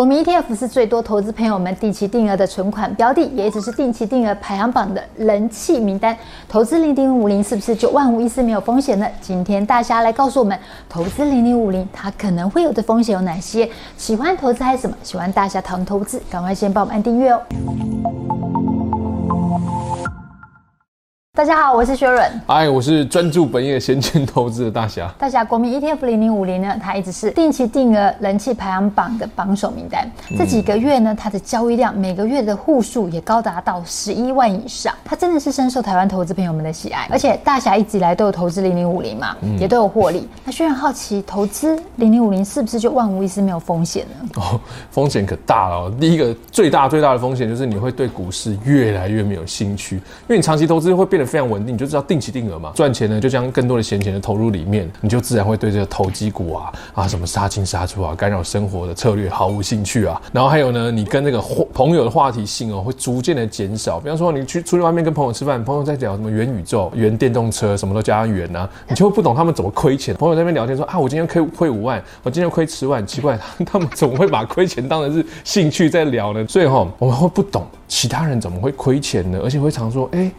我们 ETF 是最多投资朋友们定期定额的存款标的，也只是定期定额排行榜的人气名单。投资零零五零是不是就万无一失没有风险呢？今天大侠来告诉我们，投资零零五零它可能会有的风险有哪些？喜欢投资还是什么？喜欢大侠谈投资，赶快先帮我们按订阅哦。大家好，我是薛润。哎，我是专注本业先进投资的大侠。大侠，国民 ETF 零零五零呢，它一直是定期定额人气排行榜的榜首名单。嗯、这几个月呢，它的交易量每个月的户数也高达到十一万以上，它真的是深受台湾投资朋友们的喜爱。而且大侠一直以来都有投资零零五零嘛，嗯、也都有获利。那薛润好奇，投资零零五零是不是就万无一失没有风险呢？哦，风险可大了、哦。第一个最大最大的风险就是你会对股市越来越没有兴趣，因为你长期投资会变。非常稳定，你就知道定期定额嘛，赚钱呢就将更多的闲钱的投入里面，你就自然会对这个投机股啊啊什么杀进杀出啊，干扰生活的策略毫无兴趣啊。然后还有呢，你跟那个朋友的话题性哦会逐渐的减少。比方说你去出去外面跟朋友吃饭，朋友在讲什么元宇宙、元电动车，什么都加元啊，你就会不懂他们怎么亏钱。朋友在那边聊天说啊，我今天亏亏五万，我今天亏十万，奇怪，他们怎么会把亏钱当成是兴趣在聊呢？所以哈，我们会不懂其他人怎么会亏钱呢？而且会常说，哎、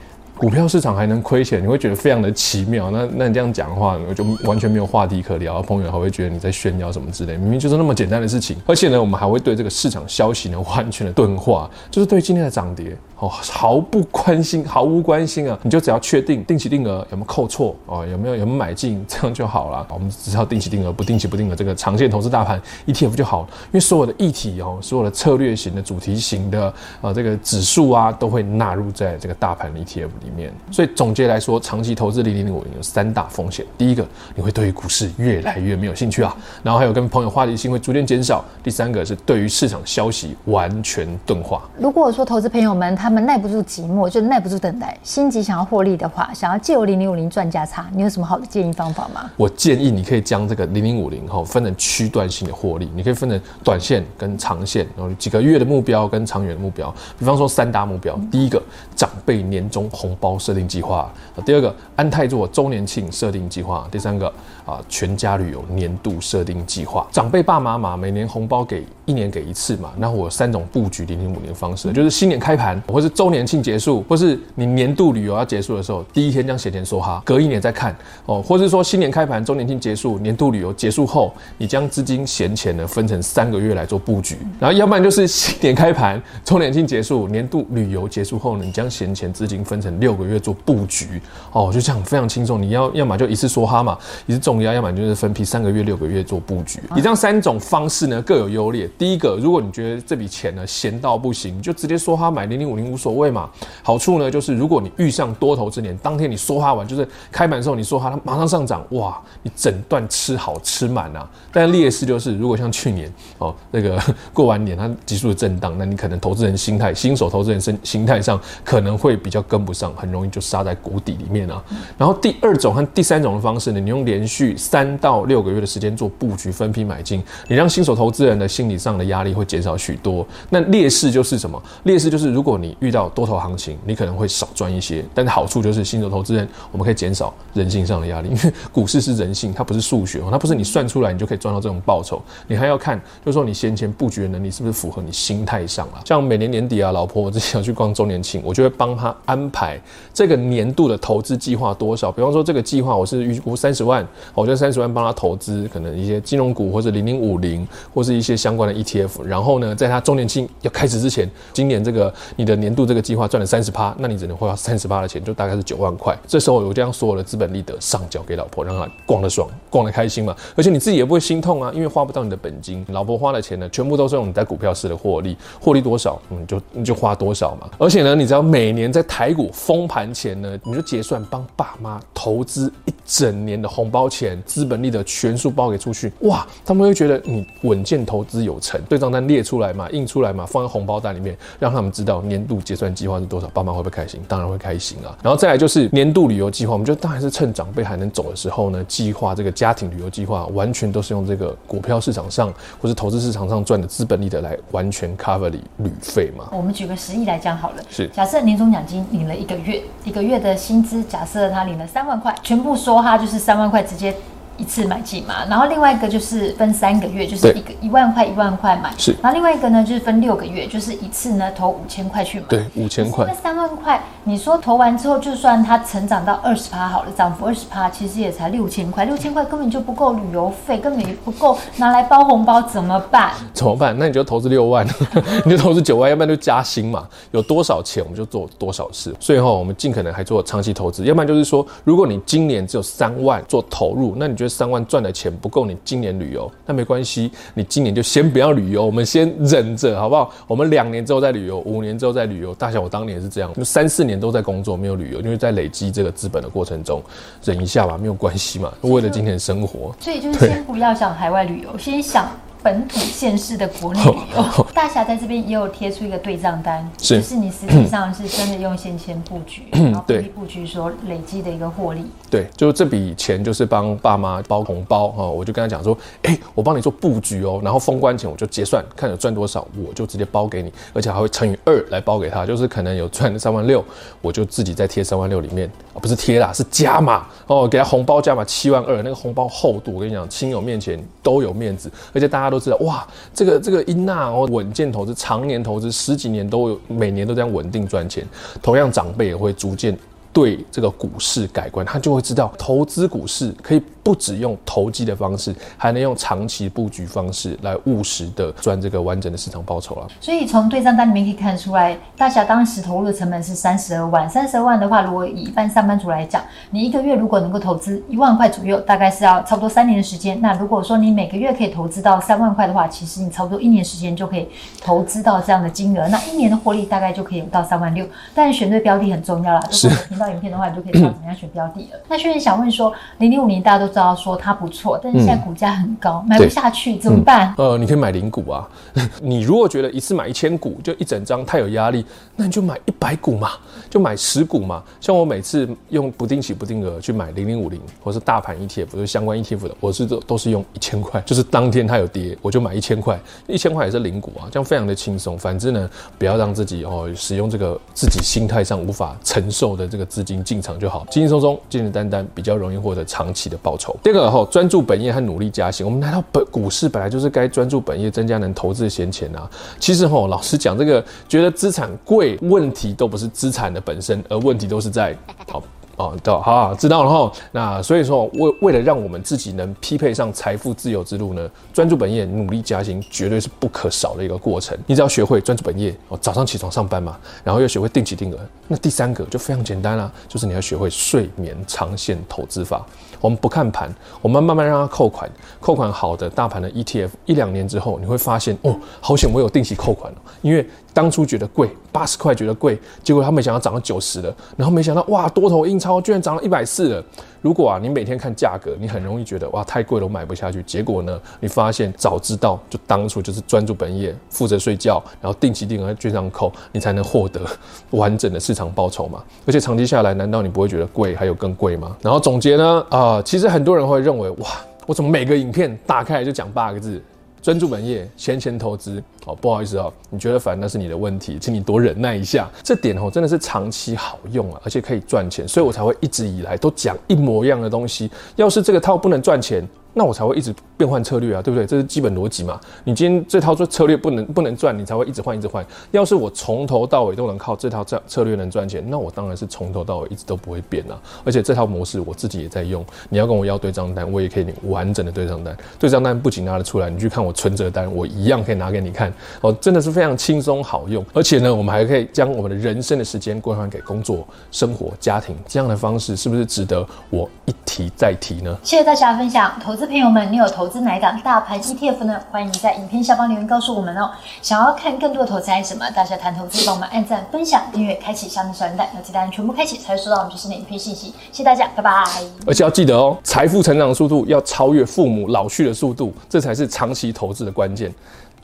股票市场还能亏钱，你会觉得非常的奇妙。那那你这样讲的话，我就完全没有话题可聊，朋友还会觉得你在炫耀什么之类。明明就是那么简单的事情，而且呢，我们还会对这个市场消息呢完全的钝化，就是对今天的涨跌。哦，毫不关心，毫无关心啊！你就只要确定定期定额有没有扣错哦，有没有有没有买进，这样就好了。我们只要定期定额，不定期不定额，这个长线投资大盘 ETF 就好了。因为所有的议题哦，所有的策略型的、主题型的啊，这个指数啊，都会纳入在这个大盘 ETF 里面。所以总结来说，长期投资零零五零有三大风险：第一个，你会对于股市越来越没有兴趣啊；然后还有跟朋友话题性会逐渐减少；第三个是对于市场消息完全钝化。如果说投资朋友们他们耐不住寂寞，就耐不住等待，心急想要获利的话，想要借由零零五零赚价差，你有什么好的建议方法吗？我建议你可以将这个零零五零哈分成区段性的获利，你可以分成短线跟长线，然后几个月的目标跟长远的目标。比方说三大目标，第一个长辈年终红包设定计划，第二个安泰做周年庆设定计划，第三个啊全家旅游年度设定计划。长辈爸妈嘛，每年红包给一年给一次嘛，那我有三种布局零零五零方式，就是新年开盘我会是周年庆结束，或是你年度旅游要结束的时候，第一天将闲钱梭哈，隔一年再看哦，或是说新年开盘、周年庆结束、年度旅游结束后，你将资金闲钱呢分成三个月来做布局，然后要不然就是新年开盘、周年庆结束、年度旅游结束后呢，你将闲钱资金分成六个月做布局哦，就这样非常轻松。你要要么就一次梭哈嘛，一次重压，要么就是分批三个月、六个月做布局。你这样三种方式呢各有优劣。第一个，如果你觉得这笔钱呢闲到不行，你就直接梭哈买零零五零。无所谓嘛，好处呢就是如果你遇上多头之年，当天你梭哈完，就是开盘的时候你梭哈，它马上上涨，哇，你整段吃好吃满啊。但劣势就是，如果像去年哦那个 过完年它急速的震荡，那你可能投资人心态，新手投资人心心态上可能会比较跟不上，很容易就杀在谷底里面啊。然后第二种和第三种的方式呢，你用连续三到六个月的时间做布局，分批买进，你让新手投资人的心理上的压力会减少许多。那劣势就是什么？劣势就是如果你遇到多头行情，你可能会少赚一些，但是好处就是新手投资人，我们可以减少人性上的压力，因为股市是人性，它不是数学，它不是你算出来你就可以赚到这种报酬，你还要看，就是说你先前布局的能力是不是符合你心态上了。像每年年底啊，老婆我之前要去逛周年庆，我就会帮他安排这个年度的投资计划多少。比方说这个计划我是预估三十万，我就三十万帮他投资，可能一些金融股或者零零五零，或是一些相关的 ETF。然后呢，在他周年庆要开始之前，今年这个你的年度这个计划赚了三十趴，那你只能花三十趴的钱，就大概是九万块。这时候我将所有的资本利得上缴给老婆，让她逛得爽，逛得开心嘛。而且你自己也不会心痛啊，因为花不到你的本金，老婆花的钱呢，全部都是用你在股票市的获利，获利多少，你就你就花多少嘛。而且呢，你只要每年在台股封盘前呢，你就结算帮爸妈投资一整年的红包钱，资本利得全数包给出去，哇，他们会觉得你稳健投资有成，对账单列出来嘛，印出来嘛，放在红包袋里面，让他们知道年度。结算计划是多少？爸妈会不会开心？当然会开心啊！然后再来就是年度旅游计划，我们就当然是趁长辈还能走的时候呢，计划这个家庭旅游计划，完全都是用这个股票市场上或是投资市场上赚的资本利得来完全 cover 你旅费嘛。我们举个实例来讲好了，是假设年终奖金领了一个月，一个月的薪资，假设他领了三万块，全部梭哈就是三万块直接。一次买进嘛，然后另外一个就是分三个月，就是一个一万块一万块买，是，然后另外一个呢就是分六个月，就是一次呢投五千块去买，对，五千块。那三万块，你说投完之后，就算它成长到二十趴好了，涨幅二十趴，其实也才六千块，六千块根本就不够旅游费，根本也不够拿来包红包，怎么办？怎么办？那你就投资六万，你就投资九万，要不然就加薪嘛，有多少钱我们就做多少事。所以后我们尽可能还做长期投资，要不然就是说，如果你今年只有三万做投入，那你觉得三万赚的钱不够你今年旅游，那没关系，你今年就先不要旅游，我们先忍着，好不好？我们两年之后再旅游，五年之后再旅游。大小我当年是这样，就三四年都在工作，没有旅游，因为在累积这个资本的过程中，忍一下吧，没有关系嘛，为了今天的生活。所以就是先不要想海外旅游，先想。本土县市的国内旅游，大侠在这边也有贴出一个对账单，是就是你实际上是真的用现钱布局，然后对布局所累积的一个获利。对，就是这笔钱就是帮爸妈包红包哈，我就跟他讲说，哎、欸，我帮你做布局哦，然后封关前我就结算，看有赚多少，我就直接包给你，而且还会乘以二来包给他，就是可能有赚三万六，我就自己再贴三万六里面，啊，不是贴啦，是加码哦，给他红包加码七万二，那个红包厚度我跟你讲，亲友面前都有面子，而且大家。都知道哇，这个这个英纳哦，稳健投资、常年投资，十几年都有，每年都这样稳定赚钱。同样，长辈也会逐渐对这个股市改观，他就会知道投资股市可以。不只用投机的方式，还能用长期布局方式来务实的赚这个完整的市场报酬了。所以从对账单里面可以看出来，大侠当时投入的成本是三十二万。三十二万的话，如果以一般上班族来讲，你一个月如果能够投资一万块左右，大概是要差不多三年的时间。那如果说你每个月可以投资到三万块的话，其实你差不多一年时间就可以投资到这样的金额。那一年的获利大概就可以有到三万六。但是选对标的很重要啦。如果有听到影片的话，你就可以知道怎么样选标的了。那轩然想问说，零零五年大家都。知道说它不错，但是现在股价很高，嗯、买不下去怎么办？嗯、呃，你可以买零股啊。你如果觉得一次买一千股就一整张太有压力，那你就买一百股嘛，就买十股嘛。像我每次用不定期不定额去买零零五零，或是大盘 ETF，就是相关 ETF 的，我是都都是用一千块，就是当天它有跌，我就买一千块，一千块也是零股啊，这样非常的轻松。反之呢，不要让自己哦使用这个自己心态上无法承受的这个资金进场就好，轻轻松松、简简单单，比较容易获得长期的报酬。第二个吼，专注本业和努力加薪。我们来到本股市，本来就是该专注本业，增加能投资的闲钱啊。其实吼，老实讲，这个觉得资产贵，问题都不是资产的本身，而问题都是在好。哦，对，好，知道了哈。那所以说，为为了让我们自己能匹配上财富自由之路呢，专注本业，努力加薪，绝对是不可少的一个过程。你只要学会专注本业，哦，早上起床上班嘛，然后又学会定期定额，那第三个就非常简单啦，就是你要学会睡眠长线投资法。我们不看盘，我们慢慢让它扣款，扣款好的大盘的 ETF，一两年之后你会发现，哦，好险我有定期扣款了，因为。当初觉得贵，八十块觉得贵，结果他没想到涨到九十了，然后没想到哇，多头印哦居然涨了一百四了。如果啊，你每天看价格，你很容易觉得哇，太贵了，我买不下去。结果呢，你发现早知道就当初就是专注本业，负责睡觉，然后定期定额券商扣，你才能获得完整的市场报酬嘛。而且长期下来，难道你不会觉得贵还有更贵吗？然后总结呢，啊、其实很多人会认为哇，我怎么每个影片打开来就讲八个字？专注本业，闲钱投资。哦，不好意思哦，你觉得烦那是你的问题，请你多忍耐一下。这点哦，真的是长期好用啊，而且可以赚钱，所以我才会一直以来都讲一模一样的东西。要是这个套不能赚钱，那我才会一直变换策略啊，对不对？这是基本逻辑嘛。你今天这套做策略不能不能赚，你才会一直换一直换。要是我从头到尾都能靠这套策策略能赚钱，那我当然是从头到尾一直都不会变啊。而且这套模式我自己也在用。你要跟我要对账单，我也可以领完整的对账单。对账单不仅拿得出来，你去看我存折单，我一样可以拿给你看。哦，真的是非常轻松好用。而且呢，我们还可以将我们的人生的时间归还给工作、生活、家庭，这样的方式是不是值得我一提再提呢？谢谢大家分享，投资资。朋友们，你有投资哪一档大盘 ETF 呢？欢迎在影片下方留言告诉我们哦。想要看更多的投资还是什么？大家谈投资，帮我们按赞、分享、订阅、开启下面小铃铛，要记得全部开启才会收到我们最新的影片信息。谢谢大家，拜拜。而且要记得哦，财富成长的速度要超越父母老去的速度，这才是长期投资的关键。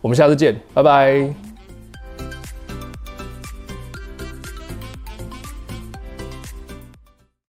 我们下次见，拜拜。